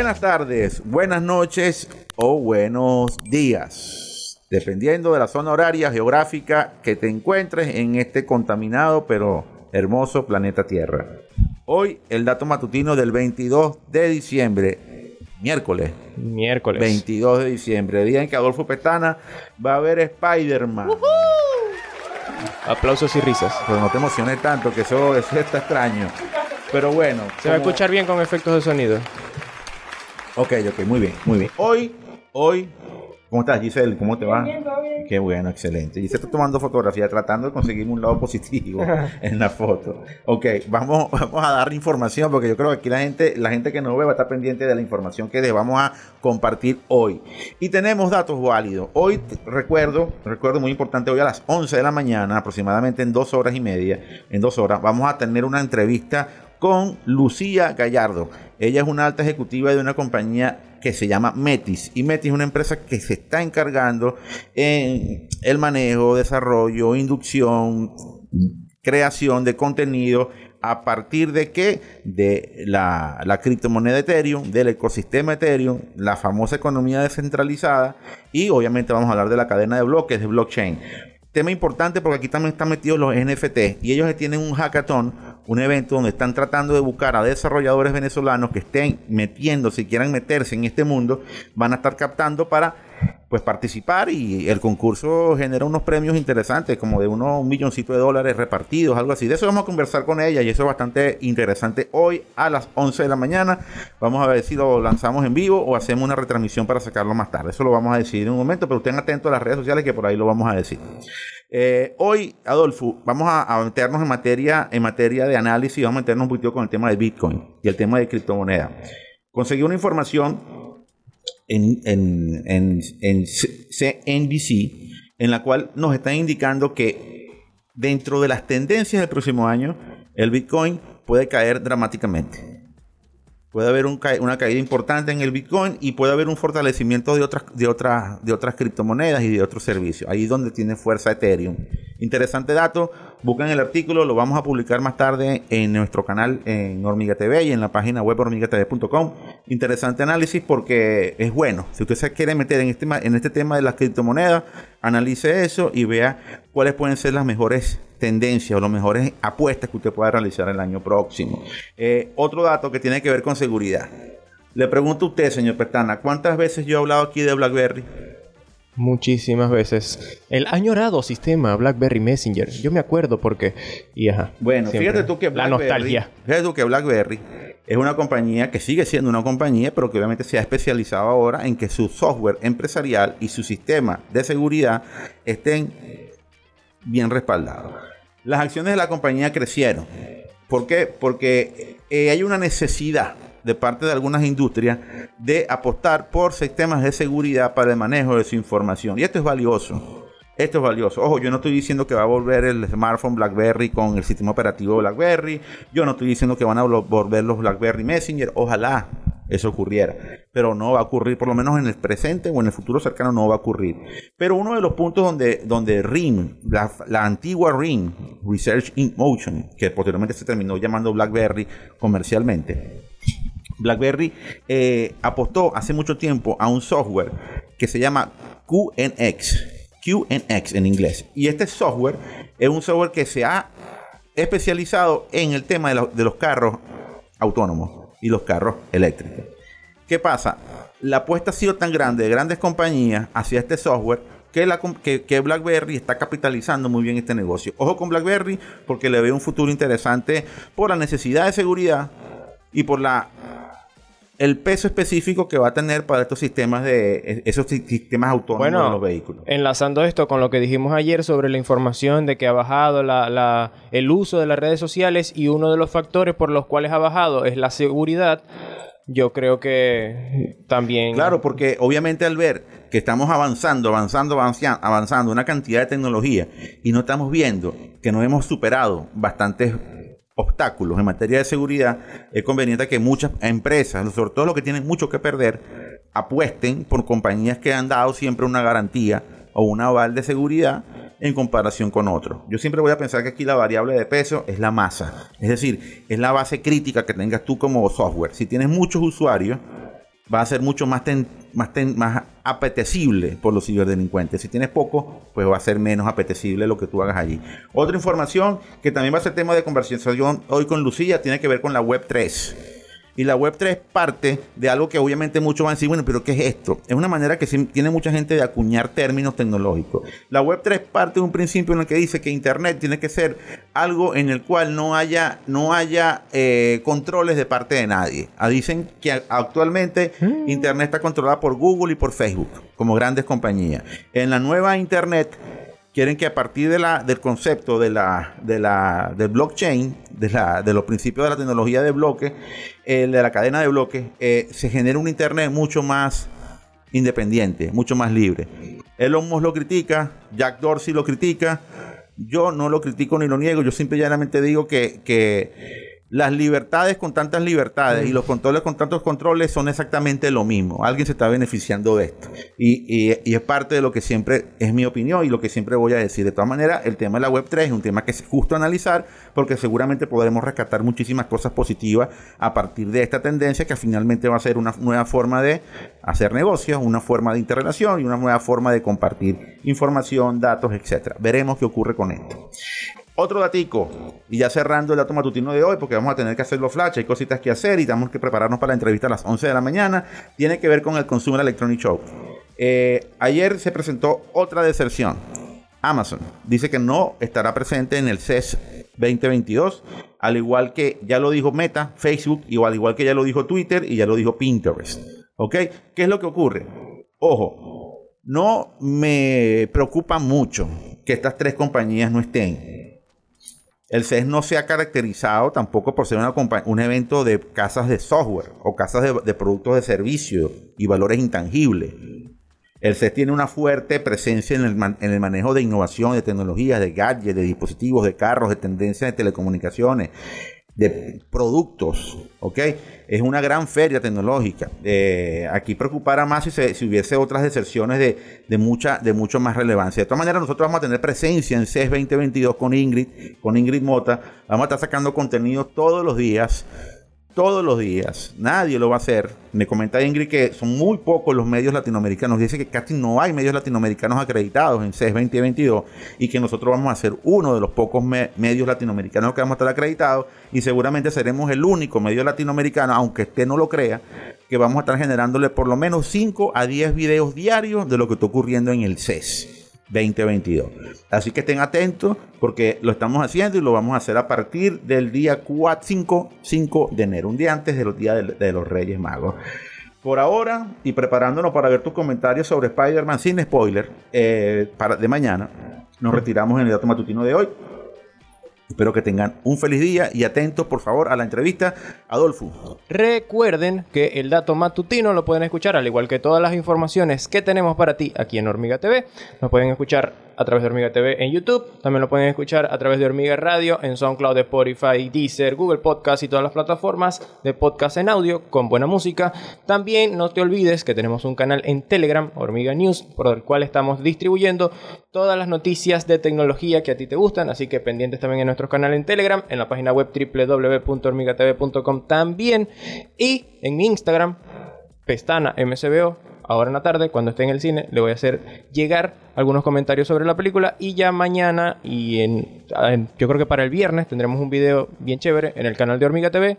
Buenas tardes, buenas noches o buenos días, dependiendo de la zona horaria geográfica que te encuentres en este contaminado pero hermoso planeta Tierra. Hoy el dato matutino del 22 de diciembre, miércoles. Miércoles. 22 de diciembre, día en que Adolfo Petana va a ver Spider-Man. Aplausos y risas. Pero no te emociones tanto, que eso, eso está extraño. Pero bueno. Se va a escuchar bien con efectos de sonido. Ok, ok, muy bien, muy bien. Hoy, hoy, ¿cómo estás, Giselle? ¿Cómo te va? Bien, todo bien. Qué bueno, excelente. Giselle está tomando fotografía, tratando de conseguir un lado positivo en la foto. Ok, vamos, vamos a dar información, porque yo creo que aquí la gente, la gente que nos ve va a estar pendiente de la información que les vamos a compartir hoy. Y tenemos datos válidos. Hoy, recuerdo, recuerdo muy importante, hoy a las 11 de la mañana, aproximadamente en dos horas y media, en dos horas, vamos a tener una entrevista con Lucía Gallardo. Ella es una alta ejecutiva de una compañía que se llama Metis. Y Metis es una empresa que se está encargando en el manejo, desarrollo, inducción, creación de contenido a partir de qué? De la, criptomoneda Ethereum, del ecosistema Ethereum, la famosa economía descentralizada y obviamente vamos a hablar de la cadena de bloques de blockchain. Tema importante porque aquí también están metidos los NFT y ellos tienen un hackathon, un evento donde están tratando de buscar a desarrolladores venezolanos que estén metiendo, si quieran meterse en este mundo, van a estar captando para pues participar y el concurso genera unos premios interesantes, como de unos un milloncito de dólares repartidos, algo así. De eso vamos a conversar con ella y eso es bastante interesante. Hoy a las 11 de la mañana vamos a ver si lo lanzamos en vivo o hacemos una retransmisión para sacarlo más tarde. Eso lo vamos a decidir en un momento, pero estén atentos a las redes sociales que por ahí lo vamos a decir. Eh, hoy, Adolfo, vamos a, a meternos en materia, en materia de análisis, vamos a meternos un poquito con el tema de Bitcoin y el tema de criptomoneda. Conseguí una información en, en, en, en CNBC, en la cual nos están indicando que dentro de las tendencias del próximo año, el Bitcoin puede caer dramáticamente. Puede haber una caída importante en el Bitcoin y puede haber un fortalecimiento de otras, criptomonedas y de otros servicios. Ahí es donde tiene fuerza Ethereum. Interesante dato. Busquen el artículo. Lo vamos a publicar más tarde en nuestro canal en Hormiga TV y en la página web hormigatv.com. Interesante análisis porque es bueno. Si usted se quiere meter en este, en este tema de las criptomonedas, analice eso y vea cuáles pueden ser las mejores tendencias o las mejores apuestas que usted pueda realizar el año próximo. Eh, otro dato que tiene que ver con seguridad. Le pregunto a usted, señor Pestana, ¿cuántas veces yo he hablado aquí de BlackBerry? Muchísimas veces. El añorado sistema BlackBerry Messenger. Yo me acuerdo porque... Y ajá. Bueno, fíjate tú que La BlackBerry, nostalgia. Fíjate tú que BlackBerry es una compañía que sigue siendo una compañía, pero que obviamente se ha especializado ahora en que su software empresarial y su sistema de seguridad estén bien respaldados. Las acciones de la compañía crecieron. ¿Por qué? Porque eh, hay una necesidad de parte de algunas industrias de apostar por sistemas de seguridad para el manejo de su información. Y esto es valioso. Esto es valioso. Ojo, yo no estoy diciendo que va a volver el smartphone BlackBerry con el sistema operativo BlackBerry. Yo no estoy diciendo que van a vol- volver los BlackBerry Messenger. Ojalá eso ocurriera. Pero no va a ocurrir, por lo menos en el presente o en el futuro cercano no va a ocurrir. Pero uno de los puntos donde, donde RIM, la, la antigua RIM, Research in Motion, que posteriormente se terminó llamando BlackBerry comercialmente, BlackBerry eh, apostó hace mucho tiempo a un software que se llama QNX. QNX en inglés. Y este software es un software que se ha especializado en el tema de, lo- de los carros autónomos y los carros eléctricos. ¿Qué pasa? La apuesta ha sido tan grande de grandes compañías hacia este software que, la, que, que BlackBerry está capitalizando muy bien este negocio. Ojo con BlackBerry porque le veo un futuro interesante por la necesidad de seguridad y por la el peso específico que va a tener para estos sistemas de esos si- sistemas autónomos Bueno, de los vehículos. enlazando esto con lo que dijimos ayer sobre la información de que ha bajado la, la- el uso de las redes sociales y uno de los factores por los cuales ha bajado es la seguridad, yo creo que también... Claro, porque obviamente al ver que estamos avanzando, avanzando, avanzando, avanzando una cantidad de tecnología y no estamos viendo que no hemos superado bastantes obstáculos en materia de seguridad, es conveniente que muchas empresas, sobre todo los que tienen mucho que perder, apuesten por compañías que han dado siempre una garantía o un aval de seguridad en comparación con otros. Yo siempre voy a pensar que aquí la variable de peso es la masa, es decir, es la base crítica que tengas tú como software. Si tienes muchos usuarios, va a ser mucho más, más, más apetecible por los ciberdelincuentes. Si tienes poco, pues va a ser menos apetecible lo que tú hagas allí. Otra información que también va a ser tema de conversación hoy con Lucía tiene que ver con la Web 3. Y la web 3 parte de algo que obviamente muchos van a decir, bueno, pero ¿qué es esto? Es una manera que tiene mucha gente de acuñar términos tecnológicos. La web 3 parte de un principio en el que dice que Internet tiene que ser algo en el cual no haya, no haya eh, controles de parte de nadie. Ah, dicen que actualmente mm. Internet está controlada por Google y por Facebook como grandes compañías. En la nueva Internet quieren que a partir de la, del concepto de la, de la, del blockchain, de, la, de los principios de la tecnología de bloques, de la cadena de bloques, eh, se genere un Internet mucho más independiente, mucho más libre. Elon Musk lo critica, Jack Dorsey lo critica, yo no lo critico ni lo niego, yo simplemente digo que, que las libertades con tantas libertades y los controles con tantos controles son exactamente lo mismo. Alguien se está beneficiando de esto. Y, es parte de lo que siempre es mi opinión y lo que siempre voy a decir. De todas maneras, el tema de la Web3 es un tema que es justo analizar porque seguramente podremos rescatar muchísimas cosas positivas a partir de esta tendencia que finalmente va a ser una nueva forma de hacer negocios, una forma de interrelación y una nueva forma de compartir información, datos, etc. Veremos qué ocurre con esto. Otro datico, y ya cerrando el dato matutino de hoy, porque vamos a tener que hacer los flash, hay cositas que hacer y tenemos que prepararnos para la entrevista a las 11 de la mañana, tiene que ver con el Consumer Electronic Show. Eh, ayer se presentó otra deserción. Amazon dice que no estará presente en el CES 2022, al igual que ya lo dijo Meta, Facebook, y al igual que ya lo dijo Twitter y ya lo dijo Pinterest. ¿Ok? ¿Qué es lo que ocurre? Ojo, no me preocupa mucho que estas tres compañías no estén el CES no se ha caracterizado tampoco por ser un evento de casas de software o casas de, productos de servicio y valores intangibles. El CES tiene una fuerte presencia en el, en el, manejo de innovación, de tecnologías, de gadgets, de dispositivos, de carros, de tendencias de telecomunicaciones de productos, ¿ok? Es una gran feria tecnológica. Eh, aquí preocupara más si, se, hubiese otras deserciones de, de, mucha, de mucho más relevancia. De todas maneras, nosotros vamos a tener presencia en CES 2022 con Ingrid, con Ingrid Mota. Vamos a estar sacando contenido todos los días todos los días. Nadie lo va a hacer. Me comenta Ingrid que son muy pocos los medios latinoamericanos. Dice que casi no hay medios latinoamericanos acreditados en CES 2022 y que nosotros vamos a ser uno de los pocos medios latinoamericanos que vamos a estar acreditados y seguramente seremos el único medio latinoamericano, aunque usted no lo crea, que vamos a estar generándole por lo menos 5 a 10 videos diarios de lo que está ocurriendo en el CES. 2022. Así que estén atentos porque lo estamos haciendo y lo vamos a hacer a partir del día 4, 5, 5 de enero, un día antes de los días de, los Reyes Magos. Por ahora, y preparándonos para ver tus comentarios sobre Spider-Man sin spoiler, eh, para, de mañana, nos retiramos en el dato matutino de hoy. Espero que tengan un feliz día y atentos, por favor, a la entrevista. Adolfo. Recuerden que el dato matutino lo pueden escuchar, al igual que todas las informaciones que tenemos para ti aquí en Hormiga TV. Nos pueden escuchar a través de Hormiga TV en YouTube. También lo pueden escuchar a través de Hormiga Radio en SoundCloud, Spotify, Deezer, Google Podcast y todas las plataformas de podcast en audio con buena música. También no te olvides que tenemos un canal en Telegram, Hormiga News, por el cual estamos distribuyendo todas las noticias de tecnología que a ti te gustan. Así que pendientes también en nuestro canal en Telegram, en la página web www.hormigatv.com también y en mi Instagram, pestana MCBO ahora en la tarde, cuando esté en el cine, le voy a hacer llegar algunos comentarios sobre la película y ya mañana y en, yo creo que para el viernes tendremos un video bien chévere en el canal de Hormiga TV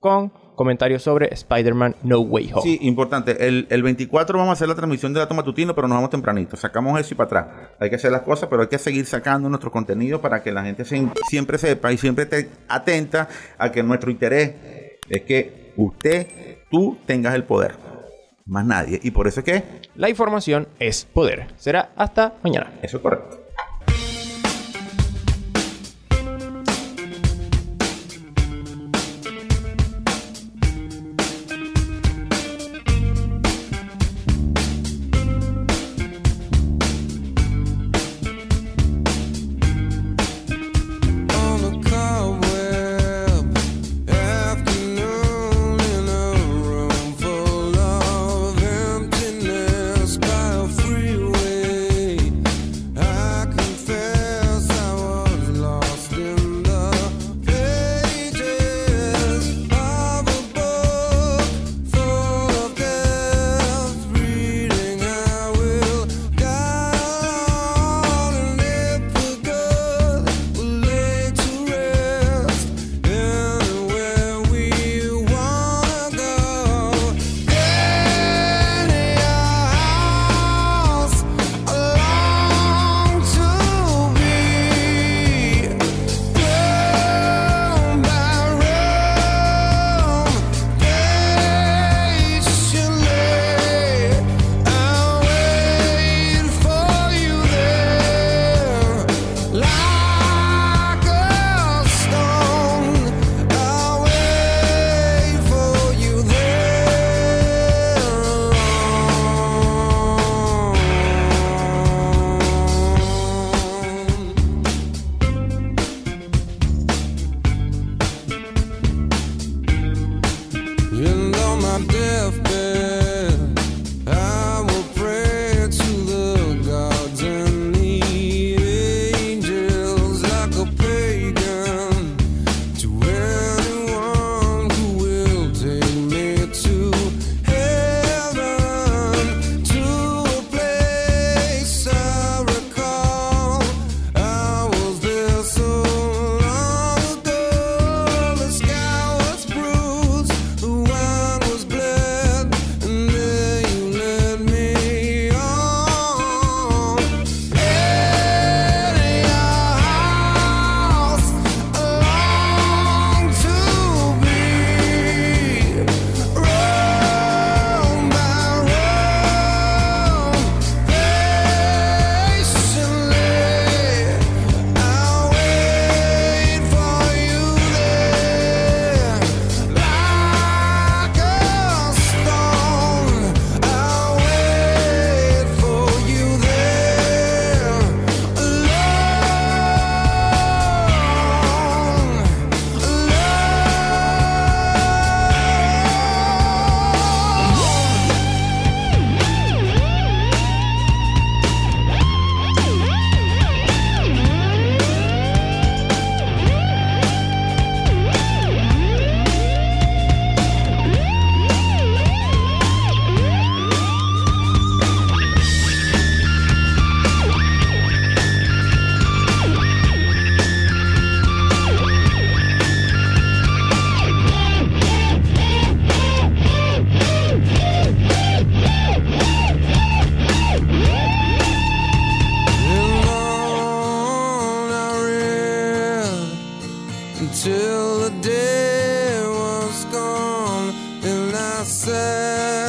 con comentarios sobre Spider-Man No Way Home. Sí, importante. El, 24 vamos a hacer la transmisión de dato matutino, pero nos vamos tempranito. Sacamos eso y para atrás. Hay que hacer las cosas, pero hay que seguir sacando nuestro contenido para que la gente siempre sepa y siempre esté atenta a que nuestro interés es que usted, tú tengas el poder más nadie. Y por eso es que... La información es poder. Será hasta mañana. Eso es correcto. coração.